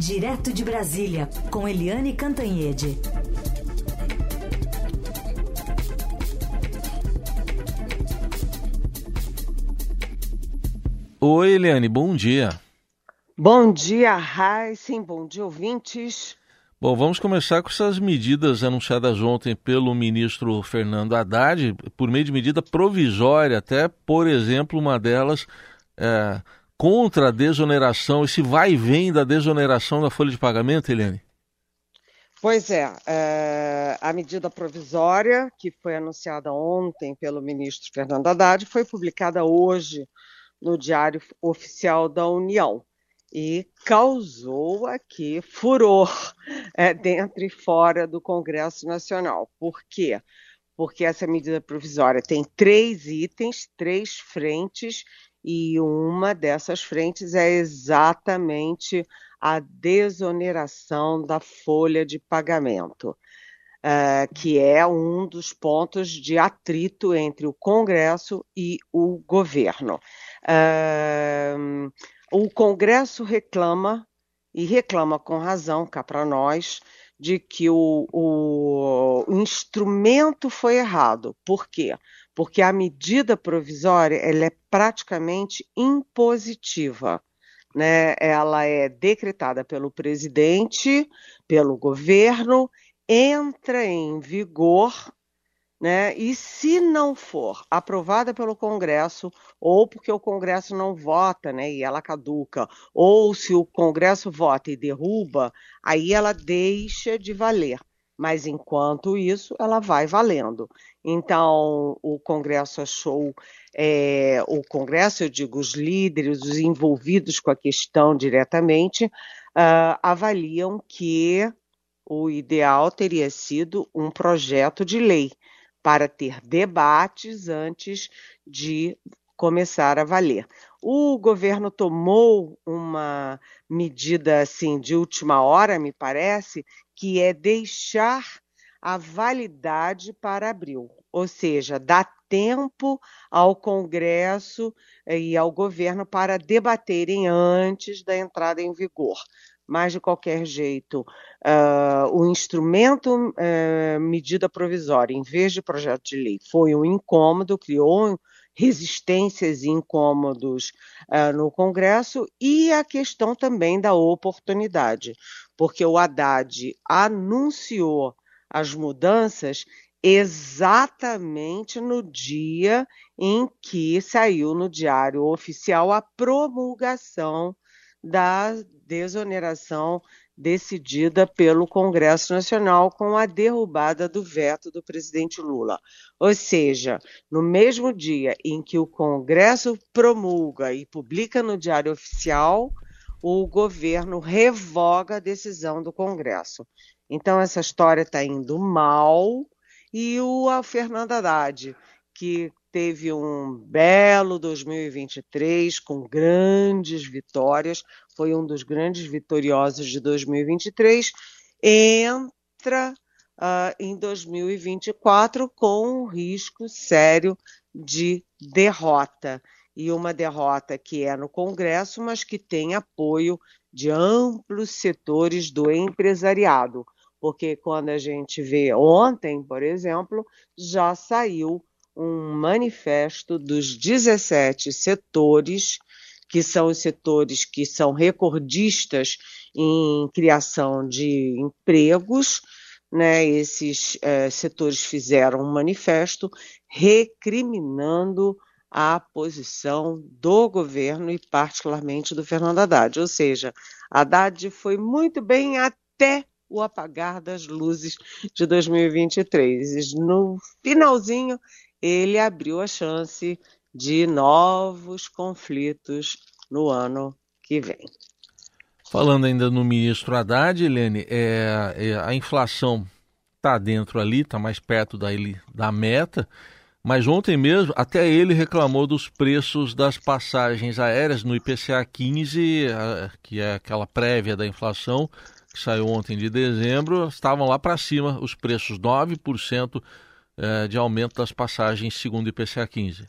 Direto de Brasília, com Eliane Cantanhede. Oi, Eliane, bom dia. Bom dia, Heisen, bom dia, ouvintes. Bom, vamos começar com essas medidas anunciadas ontem pelo ministro Fernando Haddad, por meio de medida provisória, até, por exemplo, uma delas é, contra a desoneração, esse vai e vem da desoneração da folha de pagamento, Eliane? Pois é, é, a medida provisória que foi anunciada ontem pelo ministro Fernando Haddad foi publicada hoje no Diário Oficial da União e causou aqui furor é, dentro e fora do Congresso Nacional. Por quê? Porque essa medida provisória tem três itens, três frentes, e uma dessas frentes é exatamente a desoneração da folha de pagamento, uh, que é um dos pontos de atrito entre o Congresso e o governo. Uh, o Congresso reclama, e reclama com razão, cá para nós, de que o, o, o, instrumento foi errado. Por quê? Porque a medida provisória ela é praticamente impositiva. Né? Ela é decretada pelo presidente, pelo governo, entra em vigor né? E se não for aprovada pelo Congresso, ou porque o Congresso não vota, né, e ela caduca, ou se o Congresso vota e derruba, aí ela deixa de valer. Mas enquanto isso, ela vai valendo. Então, o Congresso achou, é, o Congresso, eu digo, os líderes, os envolvidos com a questão diretamente, uh, avaliam que o ideal teria sido um projeto de lei para ter debates antes de começar a valer. O governo tomou uma medida assim de última hora, me parece, que é deixar a validade para abril, ou seja, dá tempo ao Congresso e ao governo para debaterem antes da entrada em vigor. Mas de qualquer jeito, uh, o instrumento uh, medida provisória, em vez de projeto de lei, foi um incômodo, criou resistências e incômodos uh, no Congresso, e a questão também da oportunidade, porque o Haddad anunciou as mudanças exatamente no dia em que saiu no Diário Oficial a promulgação da desoneração decidida pelo Congresso Nacional com a derrubada do veto do presidente Lula. Ou seja, no mesmo dia em que o Congresso promulga e publica no Diário Oficial, o governo revoga a decisão do Congresso. Então, essa história está indo mal e o Fernando Haddad, que teve um belo 2023 com grandes vitórias, foi um dos grandes vitoriosos de 2023, entra uh, em 2024 com um risco sério de derrota. E uma derrota que é no Congresso, mas que tem apoio de amplos setores do empresariado. Porque quando a gente vê ontem, por exemplo, já saiu um manifesto dos 17 setores, que são os setores que são recordistas em criação de empregos, né, esses eh, setores fizeram um manifesto recriminando a posição do governo e particularmente do Fernando Haddad. Ou seja, Haddad foi muito bem até o apagar das luzes de 2023. No finalzinho, ele abriu a chance de novos conflitos no ano que vem. Falando ainda no ministro Haddad, Helene, é, é, a inflação está dentro ali, está mais perto da, da meta, mas ontem mesmo até ele reclamou dos preços das passagens aéreas no IPCA 15, que é aquela prévia da inflação, que saiu ontem de dezembro, estavam lá para cima os preços 9% é, de aumento das passagens segundo o IPCA 15.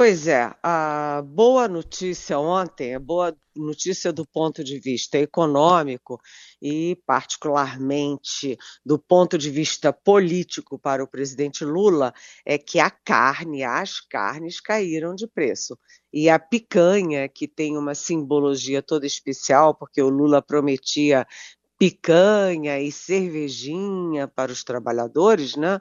Pois é, a boa notícia ontem, a boa notícia do ponto de vista econômico e, particularmente, do ponto de vista político para o presidente Lula, é que a carne, as carnes caíram de preço. E a picanha, que tem uma simbologia toda especial, porque o Lula prometia picanha e cervejinha para os trabalhadores, né?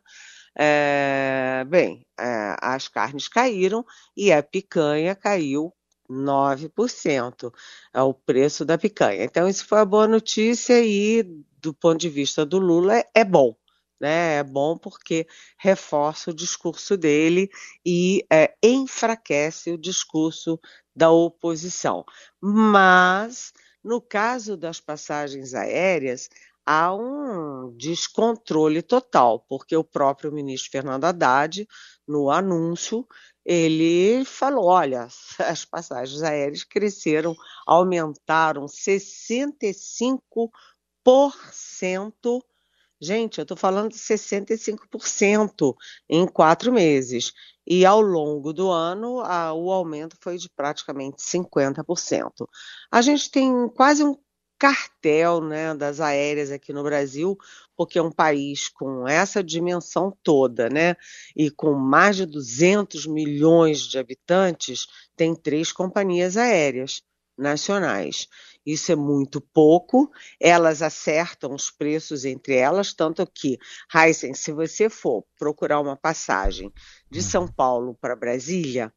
É, bem, é, as carnes caíram e a picanha caiu 9%, é o preço da picanha. Então, isso foi a boa notícia e, do ponto de vista do Lula, é, bom. Né? É bom porque reforça o discurso dele e é, enfraquece o discurso da oposição. Mas, no caso das passagens aéreas, há um descontrole total, porque o próprio ministro Fernando Haddad, no anúncio, ele falou: olha, as passagens aéreas cresceram, aumentaram 65%. Gente, eu estou falando de 65% em quatro meses. E ao longo do ano, a, o aumento foi de praticamente 50%. A gente tem quase um cartel né, das aéreas aqui no Brasil, porque é um país com essa dimensão toda, né, e com mais de 200 milhões de habitantes, tem três companhias aéreas nacionais. Isso é muito pouco, elas acertam os preços entre elas, tanto que, Heisen, se você for procurar uma passagem de São. Paulo para Brasília,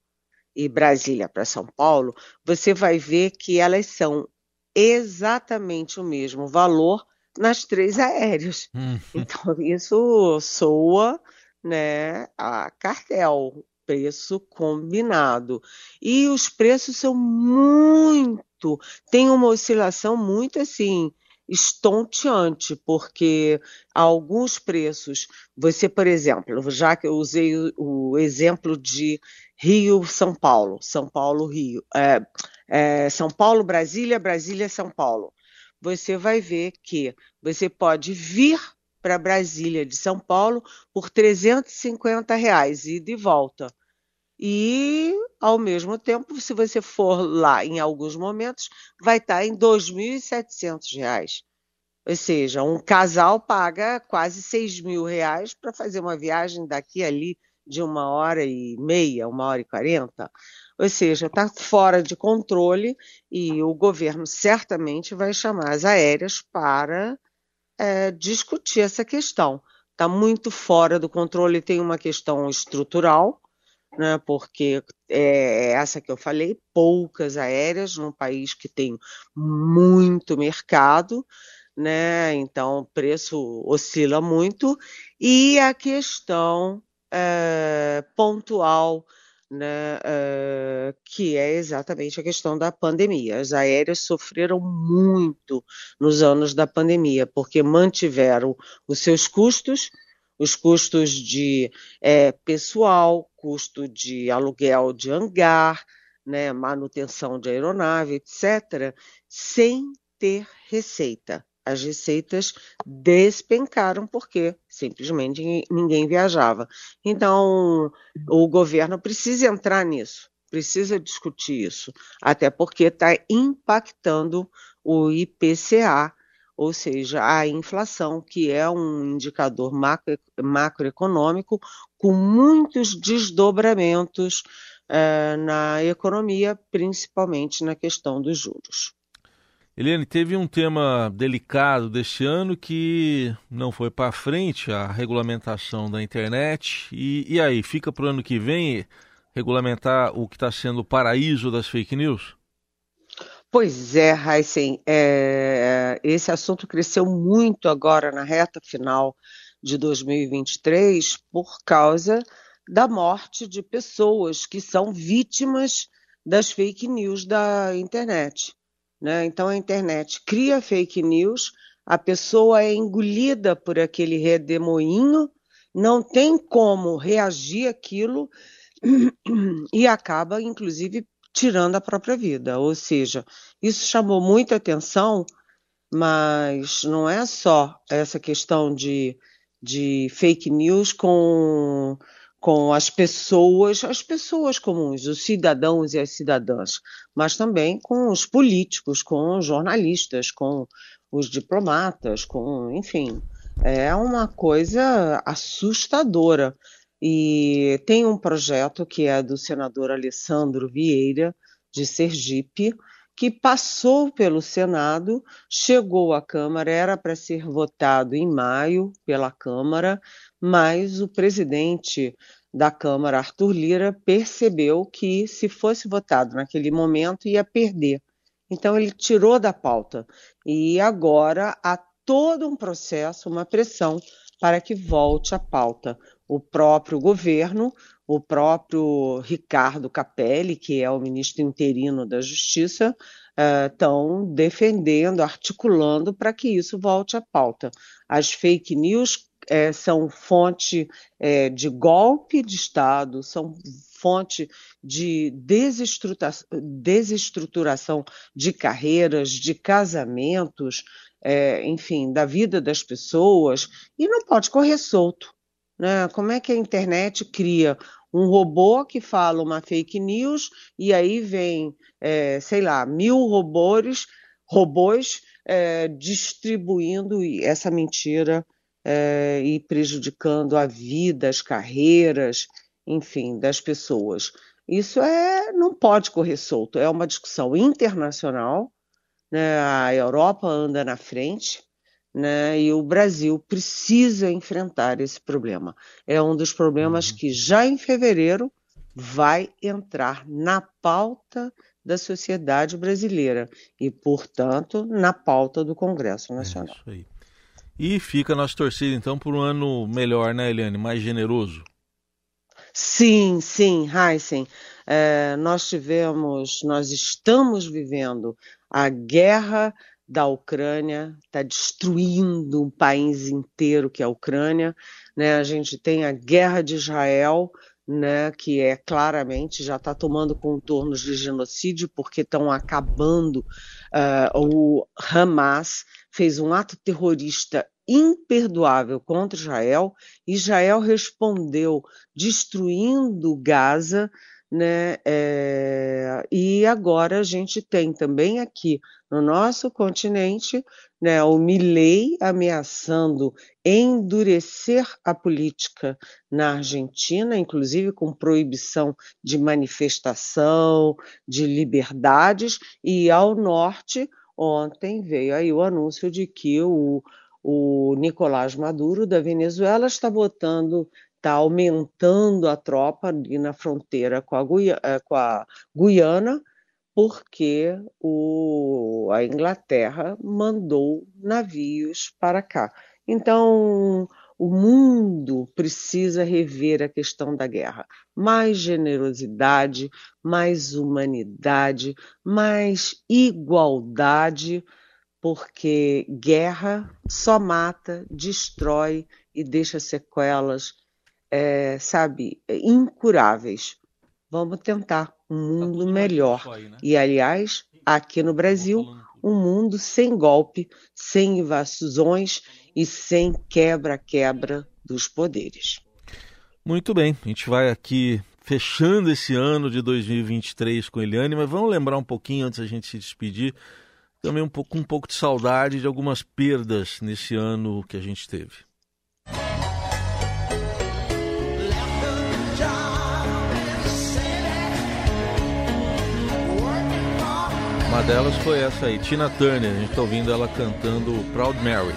e Brasília para São Paulo, você vai ver que elas são exatamente o mesmo valor nas três aéreas. Hum. Então, isso soa né, a cartel, preço combinado. E os preços são muito, tem uma oscilação muito assim, estonteante, porque alguns preços, você, por exemplo, já que eu usei o, o exemplo de Rio, São Paulo, São Paulo, Rio, é, é, São Paulo, Brasília, Brasília, São Paulo. Você vai ver que você pode vir para Brasília de São Paulo por 350 reais e de volta. E, ao mesmo tempo, se você for lá em alguns momentos, vai estar tá em 2.700 reais. Ou seja, um casal paga quase 6 mil reais para fazer uma viagem daqui ali de uma hora e meia, uma hora e quarenta. Ou seja, está fora de controle e o governo certamente vai chamar as aéreas para é, discutir essa questão. Está muito fora do controle, tem uma questão estrutural, né, porque é essa que eu falei, poucas aéreas num país que tem muito mercado, né, então o preço oscila muito, e a questão é, pontual né, uh, que é exatamente a questão da pandemia. As aéreas sofreram muito nos anos da pandemia, porque mantiveram os seus custos, os custos de é, pessoal, custo de aluguel de hangar, né, manutenção de aeronave, etc., sem ter receita as receitas despencaram porque simplesmente ninguém viajava. Então, o governo precisa entrar nisso, precisa discutir isso, até porque está impactando o IPCA, ou seja, a inflação, que é um indicador macro, macroeconômico com muitos desdobramentos eh, na economia, principalmente na questão dos juros. Eliane, teve um tema delicado deste ano que não foi para frente, a regulamentação da internet. E, e aí, fica para o ano que vem regulamentar o que está sendo o paraíso das fake news? Pois é, Heisen, é, esse assunto cresceu muito agora na reta final de 2023 por causa da morte de pessoas que são vítimas das fake news da internet. Né? Então a internet cria fake news, a pessoa é engolida por aquele redemoinho, não tem como reagir àquilo e acaba, inclusive, tirando a própria vida. Ou seja, isso chamou muita atenção, mas não é só essa questão de, de fake news com, com as pessoas, as pessoas comuns, os cidadãos e as cidadãs, mas também com os políticos, com os jornalistas, com os diplomatas, com, enfim, é uma coisa assustadora. E tem um projeto que é do senador Alessandro Vieira, de Sergipe, que passou pelo Senado, chegou à Câmara, era para ser votado em maio pela Câmara, mas o presidente da Câmara, Arthur Lira, percebeu que se fosse votado naquele momento ia perder. Então ele tirou da pauta e agora há todo um processo, uma pressão para que volte à pauta. O próprio governo, o próprio Ricardo Capelli, que é o ministro interino da Justiça, estão uh, defendendo, articulando para que isso volte à pauta. As fake news é, são fonte é, de golpe de Estado, são fonte de desestruturação de carreiras, de casamentos, é, enfim, da vida das pessoas, e não pode correr solto. Né? Como é que a internet cria um robô que fala uma fake news e aí vem, é, sei lá, mil robôs, robôs é, distribuindo essa mentira é, e prejudicando a vida, as carreiras, enfim, das pessoas. Isso é, não pode correr solto, é uma discussão internacional, né? a Europa anda na frente, né? e o Brasil precisa enfrentar esse problema. É um dos problemas uhum. que já em fevereiro vai entrar na pauta da sociedade brasileira e, portanto, na pauta do Congresso Nacional. É isso aí. E fica a nossa torcida, então, por um ano melhor, né, Eliane? Mais generoso. Sim, sim, Heisen. É, nós tivemos, nós estamos vivendo a guerra da Ucrânia, está destruindo um país inteiro que é a Ucrânia. Né? A gente tem a guerra de Israel, né, que é claramente já está tomando contornos de genocídio porque estão acabando. Uh, o Hamas fez um ato terrorista imperdoável contra Israel. Israel respondeu destruindo Gaza, né? É, e agora a gente tem também aqui no nosso continente né, o Milley ameaçando endurecer a política na Argentina, inclusive com proibição de manifestação, de liberdades, e ao norte, ontem veio aí o anúncio de que o, o Nicolás Maduro da Venezuela está botando está aumentando a tropa ali na fronteira com a, Guiana, eh, com a Guiana porque o, a Inglaterra mandou navios para cá. Então, o mundo precisa rever a questão da guerra. Mais generosidade, mais humanidade, mais igualdade, porque guerra só mata, destrói e deixa sequelas é, sabe, incuráveis. Vamos tentar um tá mundo melhor. Aí, né? E, aliás, aqui no Brasil, um mundo sem golpe, sem invasões e sem quebra-quebra dos poderes. Muito bem, a gente vai aqui fechando esse ano de 2023 com Eliane, mas vamos lembrar um pouquinho antes da gente se despedir, também um pouco, um pouco de saudade de algumas perdas nesse ano que a gente teve. Uma delas foi essa aí, Tina Turner. A gente está ouvindo ela cantando Proud Mary.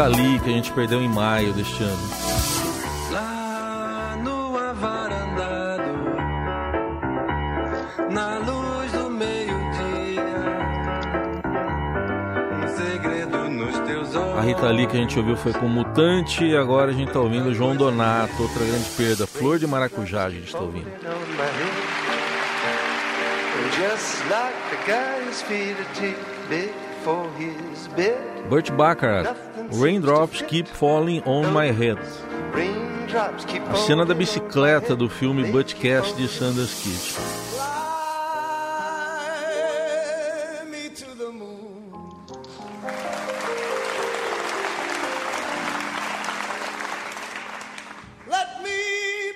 Rita Lee, que a gente perdeu em maio deste ano. Rita Lee que a gente ouviu foi com Mutante e agora a gente está ouvindo João Donato, outra grande perda. Flor de Maracujá a gente está ouvindo. Just like the feet are big Burt Bacharach, Raindrops Keep Falling on My Head. A cena da bicicleta do filme Butchcast de Sanders Kid.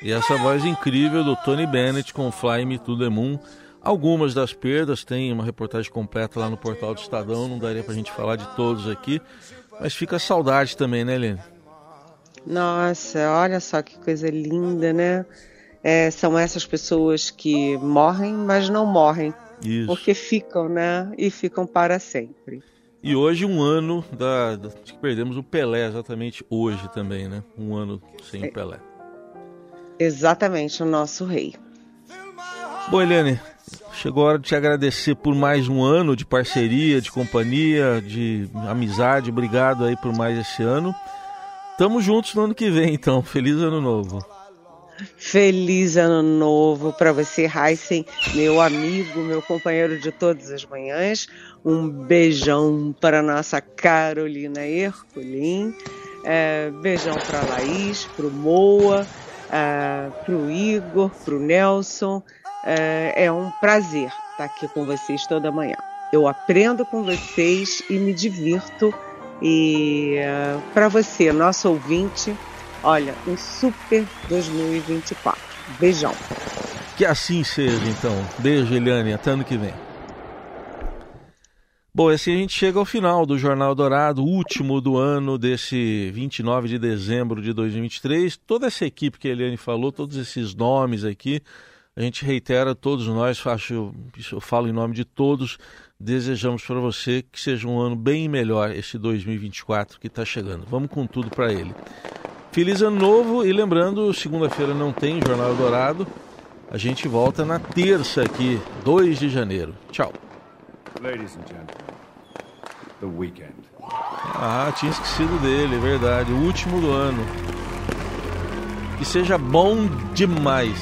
E essa voz incrível do Tony Bennett com Fly Me to the Moon. Algumas das perdas, tem uma reportagem completa lá no portal do Estadão, não daria pra gente falar de todos aqui, mas fica saudade também, né, Helene? Nossa, olha só que coisa linda, né? É, são essas pessoas que morrem, mas não morrem. Isso. Porque ficam, né? E ficam para sempre. E hoje um ano da, da que perdemos o Pelé, exatamente hoje também, né? Um ano sem é. o Pelé. Exatamente, o nosso rei. Bom, Eliane, chegou a hora de te agradecer por mais um ano de parceria, de companhia, de amizade. Obrigado aí por mais esse ano. Tamo juntos no ano que vem, então. Feliz ano novo. Feliz ano novo para você, Heisen, meu amigo, meu companheiro de todas as manhãs. Um beijão para nossa Carolina Herculin. É, beijão para Laís, para o Moa uh, para o Igor, para o Nelson. Uh, é um prazer estar aqui com vocês toda manhã. Eu aprendo com vocês e me divirto. E uh, para você, nosso ouvinte, olha, um super 2024. Beijão. Que assim seja, então. Beijo, Eliane. Até ano que vem. Bom, assim a gente chega ao final do Jornal Dourado, último do ano desse 29 de dezembro de 2023. Toda essa equipe que a Eliane falou, todos esses nomes aqui, a gente reitera, todos nós, faço, eu falo em nome de todos, desejamos para você que seja um ano bem melhor esse 2024 que está chegando. Vamos com tudo para ele. Feliz ano novo e lembrando, segunda-feira não tem Jornal Dourado. A gente volta na terça aqui, 2 de janeiro. Tchau. Ladies and gentlemen. The Weekend. Ah, tinha esquecido dele, é verdade. O último do ano. Que seja bom demais.